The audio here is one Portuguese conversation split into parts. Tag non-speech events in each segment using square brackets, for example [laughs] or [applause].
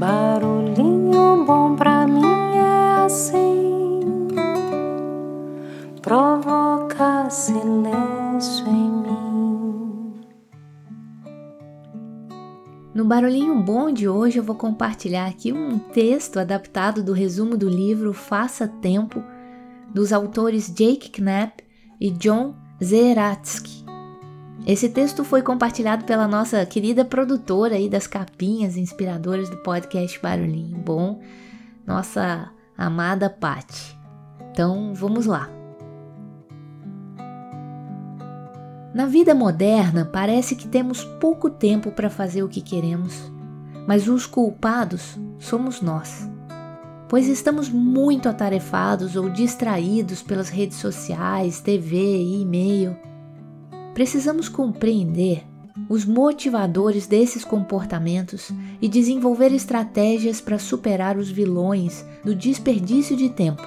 Barulhinho bom pra mim é assim, provoca silêncio em mim. No Barulhinho Bom de hoje eu vou compartilhar aqui um texto adaptado do resumo do livro Faça Tempo, dos autores Jake Knapp e John Zeratsky. Esse texto foi compartilhado pela nossa querida produtora aí das capinhas inspiradoras do podcast Barulhinho Bom, nossa amada Patti. Então, vamos lá. Na vida moderna, parece que temos pouco tempo para fazer o que queremos, mas os culpados somos nós, pois estamos muito atarefados ou distraídos pelas redes sociais, TV e e-mail precisamos compreender os motivadores desses comportamentos e desenvolver estratégias para superar os vilões do desperdício de tempo,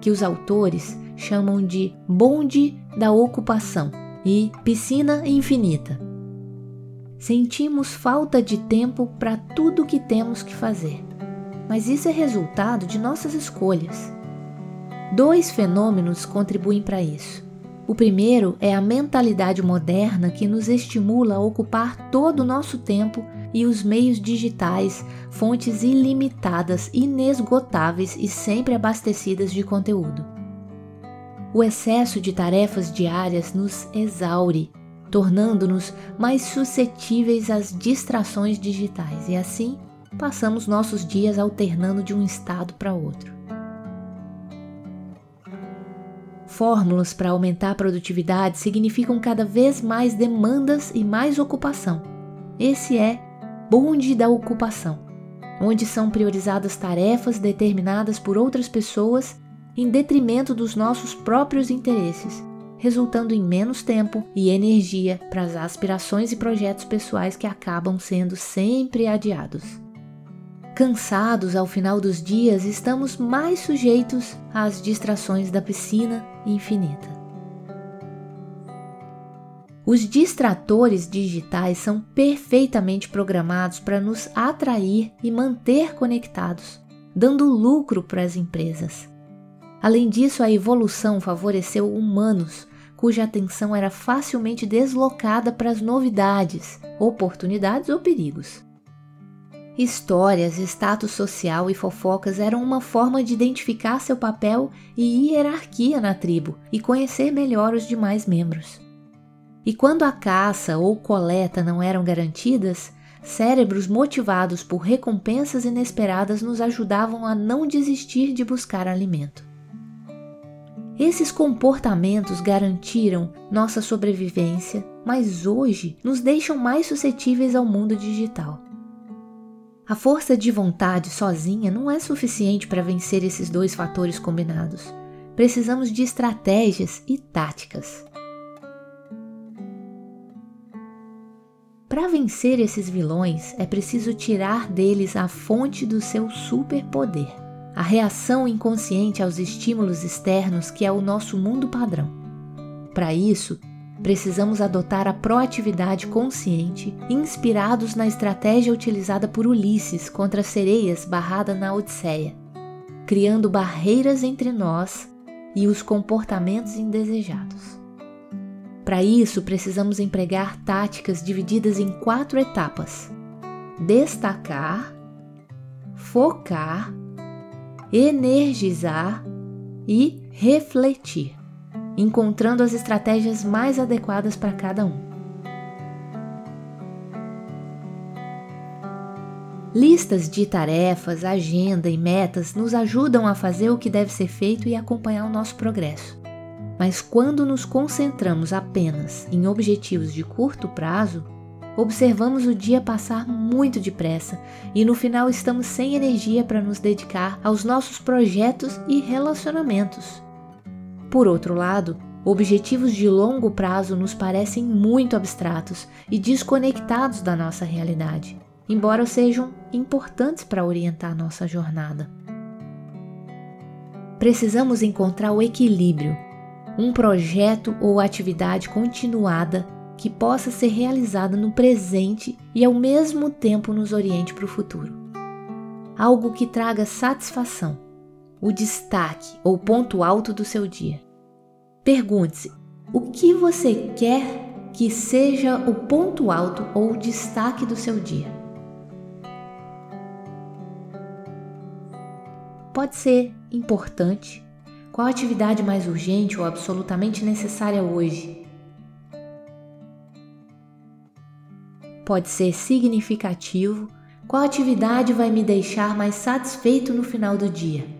que os autores chamam de bonde da ocupação e piscina infinita. Sentimos falta de tempo para tudo que temos que fazer, mas isso é resultado de nossas escolhas. Dois fenômenos contribuem para isso o primeiro é a mentalidade moderna que nos estimula a ocupar todo o nosso tempo e os meios digitais, fontes ilimitadas, inesgotáveis e sempre abastecidas de conteúdo. O excesso de tarefas diárias nos exaure, tornando-nos mais suscetíveis às distrações digitais e assim passamos nossos dias alternando de um estado para outro. Fórmulas para aumentar a produtividade significam cada vez mais demandas e mais ocupação. Esse é bonde da ocupação, onde são priorizadas tarefas determinadas por outras pessoas em detrimento dos nossos próprios interesses, resultando em menos tempo e energia para as aspirações e projetos pessoais que acabam sendo sempre adiados. Cansados ao final dos dias, estamos mais sujeitos às distrações da piscina infinita. Os distratores digitais são perfeitamente programados para nos atrair e manter conectados, dando lucro para as empresas. Além disso, a evolução favoreceu humanos cuja atenção era facilmente deslocada para as novidades, oportunidades ou perigos. Histórias, status social e fofocas eram uma forma de identificar seu papel e hierarquia na tribo e conhecer melhor os demais membros. E quando a caça ou coleta não eram garantidas, cérebros motivados por recompensas inesperadas nos ajudavam a não desistir de buscar alimento. Esses comportamentos garantiram nossa sobrevivência, mas hoje nos deixam mais suscetíveis ao mundo digital. A força de vontade sozinha não é suficiente para vencer esses dois fatores combinados. Precisamos de estratégias e táticas. Para vencer esses vilões, é preciso tirar deles a fonte do seu superpoder, a reação inconsciente aos estímulos externos que é o nosso mundo padrão. Para isso, precisamos adotar a proatividade consciente, inspirados na estratégia utilizada por Ulisses contra as sereias barrada na Odisseia, criando barreiras entre nós e os comportamentos indesejados. Para isso, precisamos empregar táticas divididas em quatro etapas: destacar, focar, energizar e refletir encontrando as estratégias mais adequadas para cada um. Listas de tarefas, agenda e metas nos ajudam a fazer o que deve ser feito e acompanhar o nosso progresso. Mas quando nos concentramos apenas em objetivos de curto prazo, observamos o dia passar muito depressa e no final estamos sem energia para nos dedicar aos nossos projetos e relacionamentos. Por outro lado, objetivos de longo prazo nos parecem muito abstratos e desconectados da nossa realidade, embora sejam importantes para orientar nossa jornada. Precisamos encontrar o equilíbrio, um projeto ou atividade continuada que possa ser realizada no presente e ao mesmo tempo nos oriente para o futuro. algo que traga satisfação, o destaque ou ponto alto do seu dia. Pergunte-se: o que você quer que seja o ponto alto ou destaque do seu dia? Pode ser importante. Qual a atividade mais urgente ou absolutamente necessária hoje? Pode ser significativo. Qual atividade vai me deixar mais satisfeito no final do dia?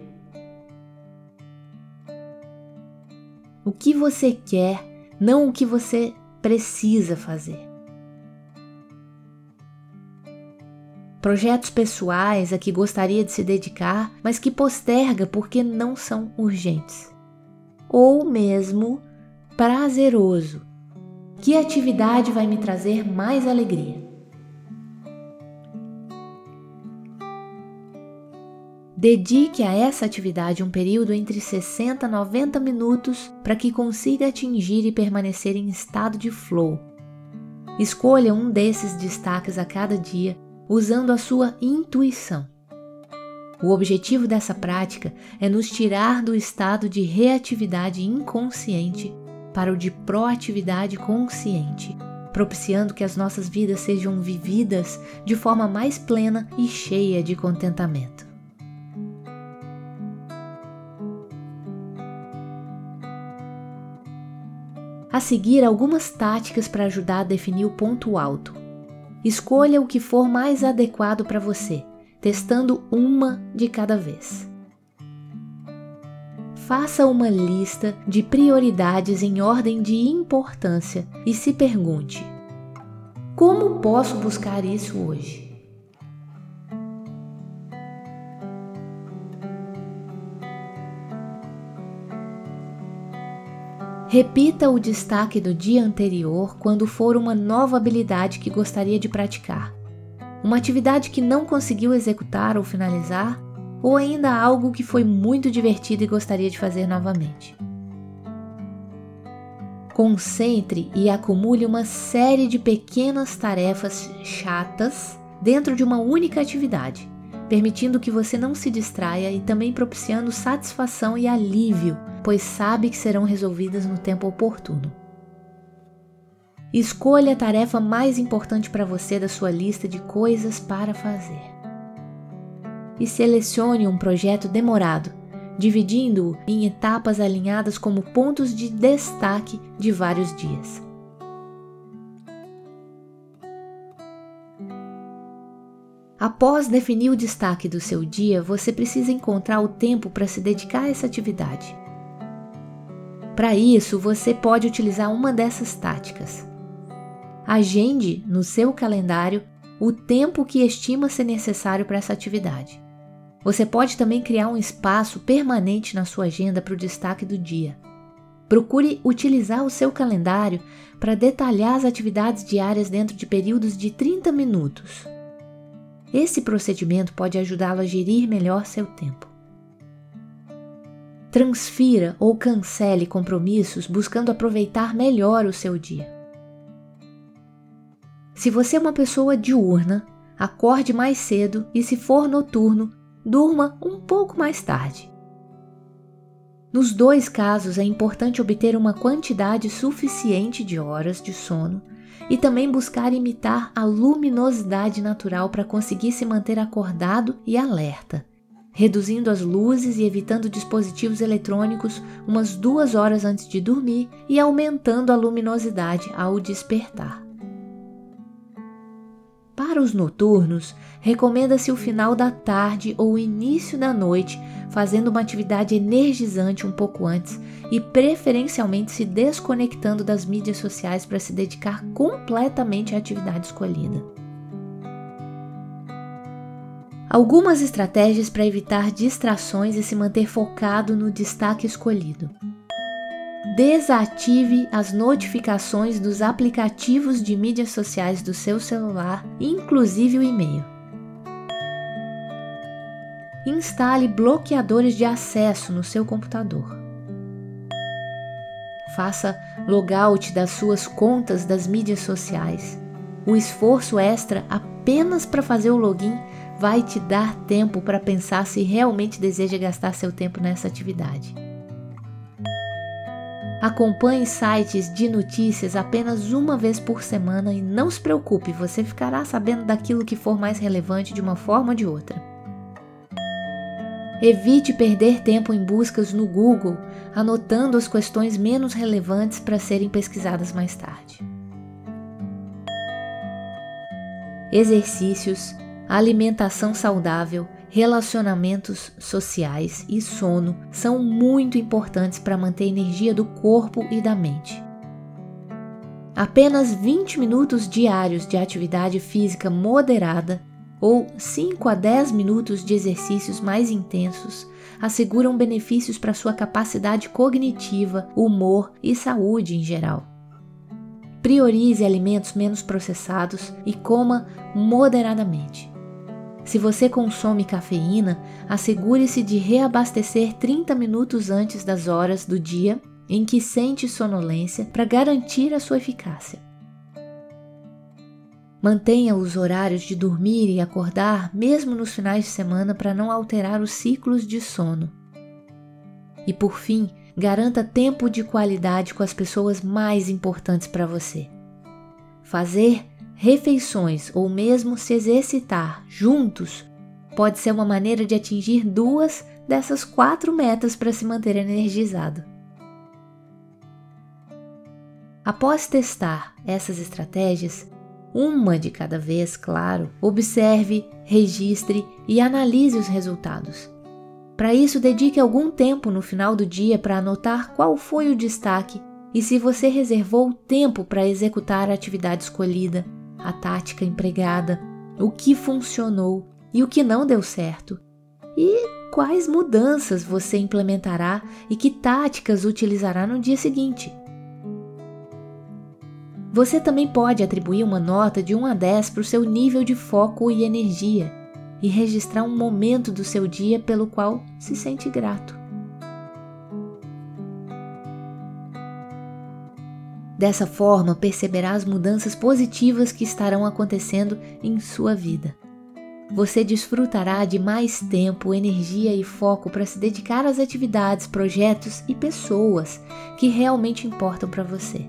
O que você quer, não o que você precisa fazer. Projetos pessoais a que gostaria de se dedicar, mas que posterga porque não são urgentes. Ou mesmo prazeroso. Que atividade vai me trazer mais alegria? Dedique a essa atividade um período entre 60 e 90 minutos para que consiga atingir e permanecer em estado de flow. Escolha um desses destaques a cada dia usando a sua intuição. O objetivo dessa prática é nos tirar do estado de reatividade inconsciente para o de proatividade consciente, propiciando que as nossas vidas sejam vividas de forma mais plena e cheia de contentamento. A seguir, algumas táticas para ajudar a definir o ponto alto. Escolha o que for mais adequado para você, testando uma de cada vez. Faça uma lista de prioridades em ordem de importância e se pergunte: como posso buscar isso hoje? Repita o destaque do dia anterior quando for uma nova habilidade que gostaria de praticar, uma atividade que não conseguiu executar ou finalizar, ou ainda algo que foi muito divertido e gostaria de fazer novamente. Concentre e acumule uma série de pequenas tarefas chatas dentro de uma única atividade permitindo que você não se distraia e também propiciando satisfação e alívio, pois sabe que serão resolvidas no tempo oportuno. Escolha a tarefa mais importante para você da sua lista de coisas para fazer. E selecione um projeto demorado, dividindo-o em etapas alinhadas como pontos de destaque de vários dias. Após definir o destaque do seu dia, você precisa encontrar o tempo para se dedicar a essa atividade. Para isso, você pode utilizar uma dessas táticas. Agende no seu calendário o tempo que estima ser necessário para essa atividade. Você pode também criar um espaço permanente na sua agenda para o destaque do dia. Procure utilizar o seu calendário para detalhar as atividades diárias dentro de períodos de 30 minutos. Esse procedimento pode ajudá-lo a gerir melhor seu tempo. Transfira ou cancele compromissos buscando aproveitar melhor o seu dia. Se você é uma pessoa diurna, acorde mais cedo e, se for noturno, durma um pouco mais tarde. Nos dois casos, é importante obter uma quantidade suficiente de horas de sono e também buscar imitar a luminosidade natural para conseguir se manter acordado e alerta, reduzindo as luzes e evitando dispositivos eletrônicos umas duas horas antes de dormir e aumentando a luminosidade ao despertar. Para os noturnos, recomenda-se o final da tarde ou o início da noite, fazendo uma atividade energizante um pouco antes e preferencialmente se desconectando das mídias sociais para se dedicar completamente à atividade escolhida. Algumas estratégias para evitar distrações e se manter focado no destaque escolhido. Desative as notificações dos aplicativos de mídias sociais do seu celular, inclusive o e-mail. Instale bloqueadores de acesso no seu computador. Faça logout das suas contas das mídias sociais. O esforço extra apenas para fazer o login vai te dar tempo para pensar se realmente deseja gastar seu tempo nessa atividade. Acompanhe sites de notícias apenas uma vez por semana e não se preocupe, você ficará sabendo daquilo que for mais relevante de uma forma ou de outra. Evite perder tempo em buscas no Google, anotando as questões menos relevantes para serem pesquisadas mais tarde. Exercícios, alimentação saudável, relacionamentos sociais e sono são muito importantes para manter a energia do corpo e da mente. Apenas 20 minutos diários de atividade física moderada ou 5 a 10 minutos de exercícios mais intensos asseguram benefícios para sua capacidade cognitiva, humor e saúde em geral. Priorize alimentos menos processados e coma moderadamente. Se você consome cafeína, assegure-se de reabastecer 30 minutos antes das horas do dia em que sente sonolência para garantir a sua eficácia. Mantenha os horários de dormir e acordar mesmo nos finais de semana para não alterar os ciclos de sono. E por fim, garanta tempo de qualidade com as pessoas mais importantes para você. Fazer refeições ou mesmo se exercitar juntos pode ser uma maneira de atingir duas dessas quatro metas para se manter energizado. Após testar essas estratégias, uma de cada vez, claro. Observe, registre e analise os resultados. Para isso, dedique algum tempo no final do dia para anotar qual foi o destaque e se você reservou tempo para executar a atividade escolhida, a tática empregada, o que funcionou e o que não deu certo, e quais mudanças você implementará e que táticas utilizará no dia seguinte. Você também pode atribuir uma nota de 1 a 10 para o seu nível de foco e energia e registrar um momento do seu dia pelo qual se sente grato. Dessa forma, perceberá as mudanças positivas que estarão acontecendo em sua vida. Você desfrutará de mais tempo, energia e foco para se dedicar às atividades, projetos e pessoas que realmente importam para você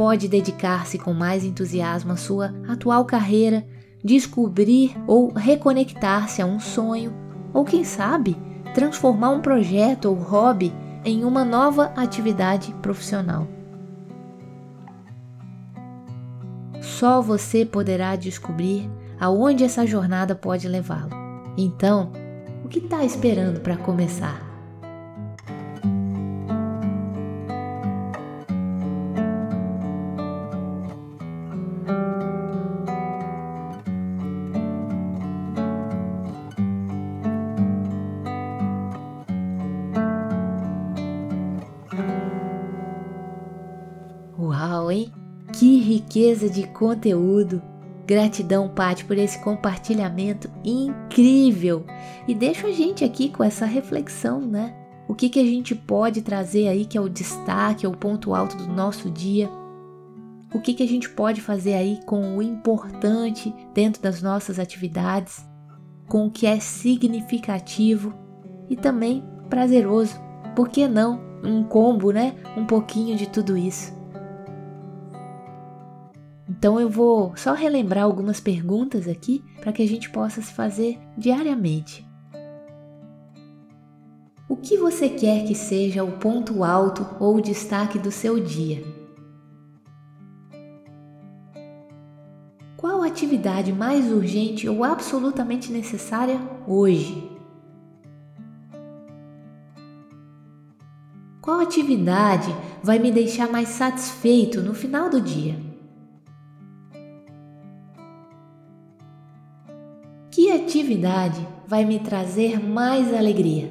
pode dedicar-se com mais entusiasmo à sua atual carreira, descobrir ou reconectar-se a um sonho, ou quem sabe, transformar um projeto ou hobby em uma nova atividade profissional. Só você poderá descobrir aonde essa jornada pode levá-lo. Então, o que está esperando para começar? Riqueza de conteúdo! Gratidão, Paty, por esse compartilhamento incrível. E deixa a gente aqui com essa reflexão, né? O que, que a gente pode trazer aí que é o destaque, é o ponto alto do nosso dia? O que, que a gente pode fazer aí com o importante dentro das nossas atividades, com o que é significativo e também prazeroso? Por que não um combo, né? Um pouquinho de tudo isso. Então eu vou só relembrar algumas perguntas aqui para que a gente possa se fazer diariamente. O que você quer que seja o ponto alto ou o destaque do seu dia? Qual atividade mais urgente ou absolutamente necessária hoje? Qual atividade vai me deixar mais satisfeito no final do dia? Que atividade vai me trazer mais alegria?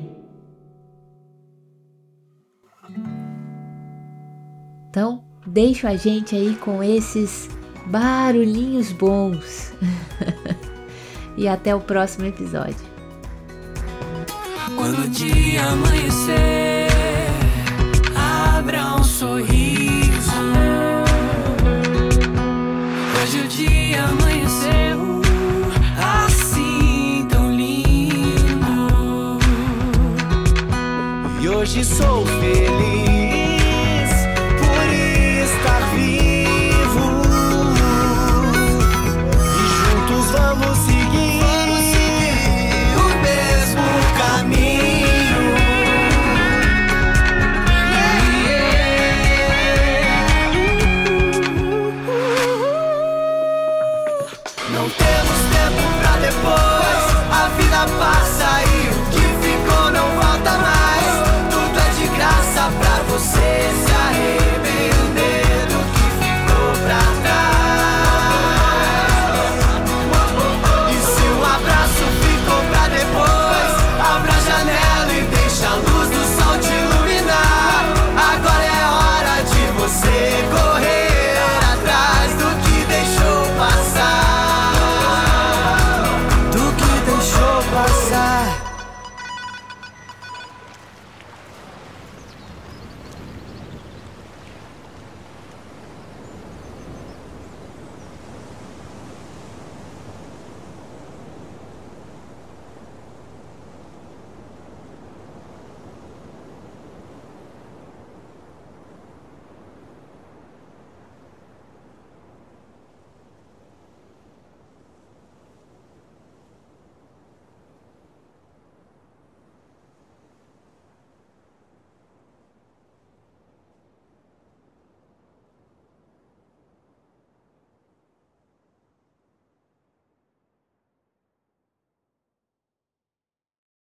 Então, deixo a gente aí com esses barulhinhos bons. [laughs] e até o próximo episódio. Quando o dia amanhecer, hoje sou feliz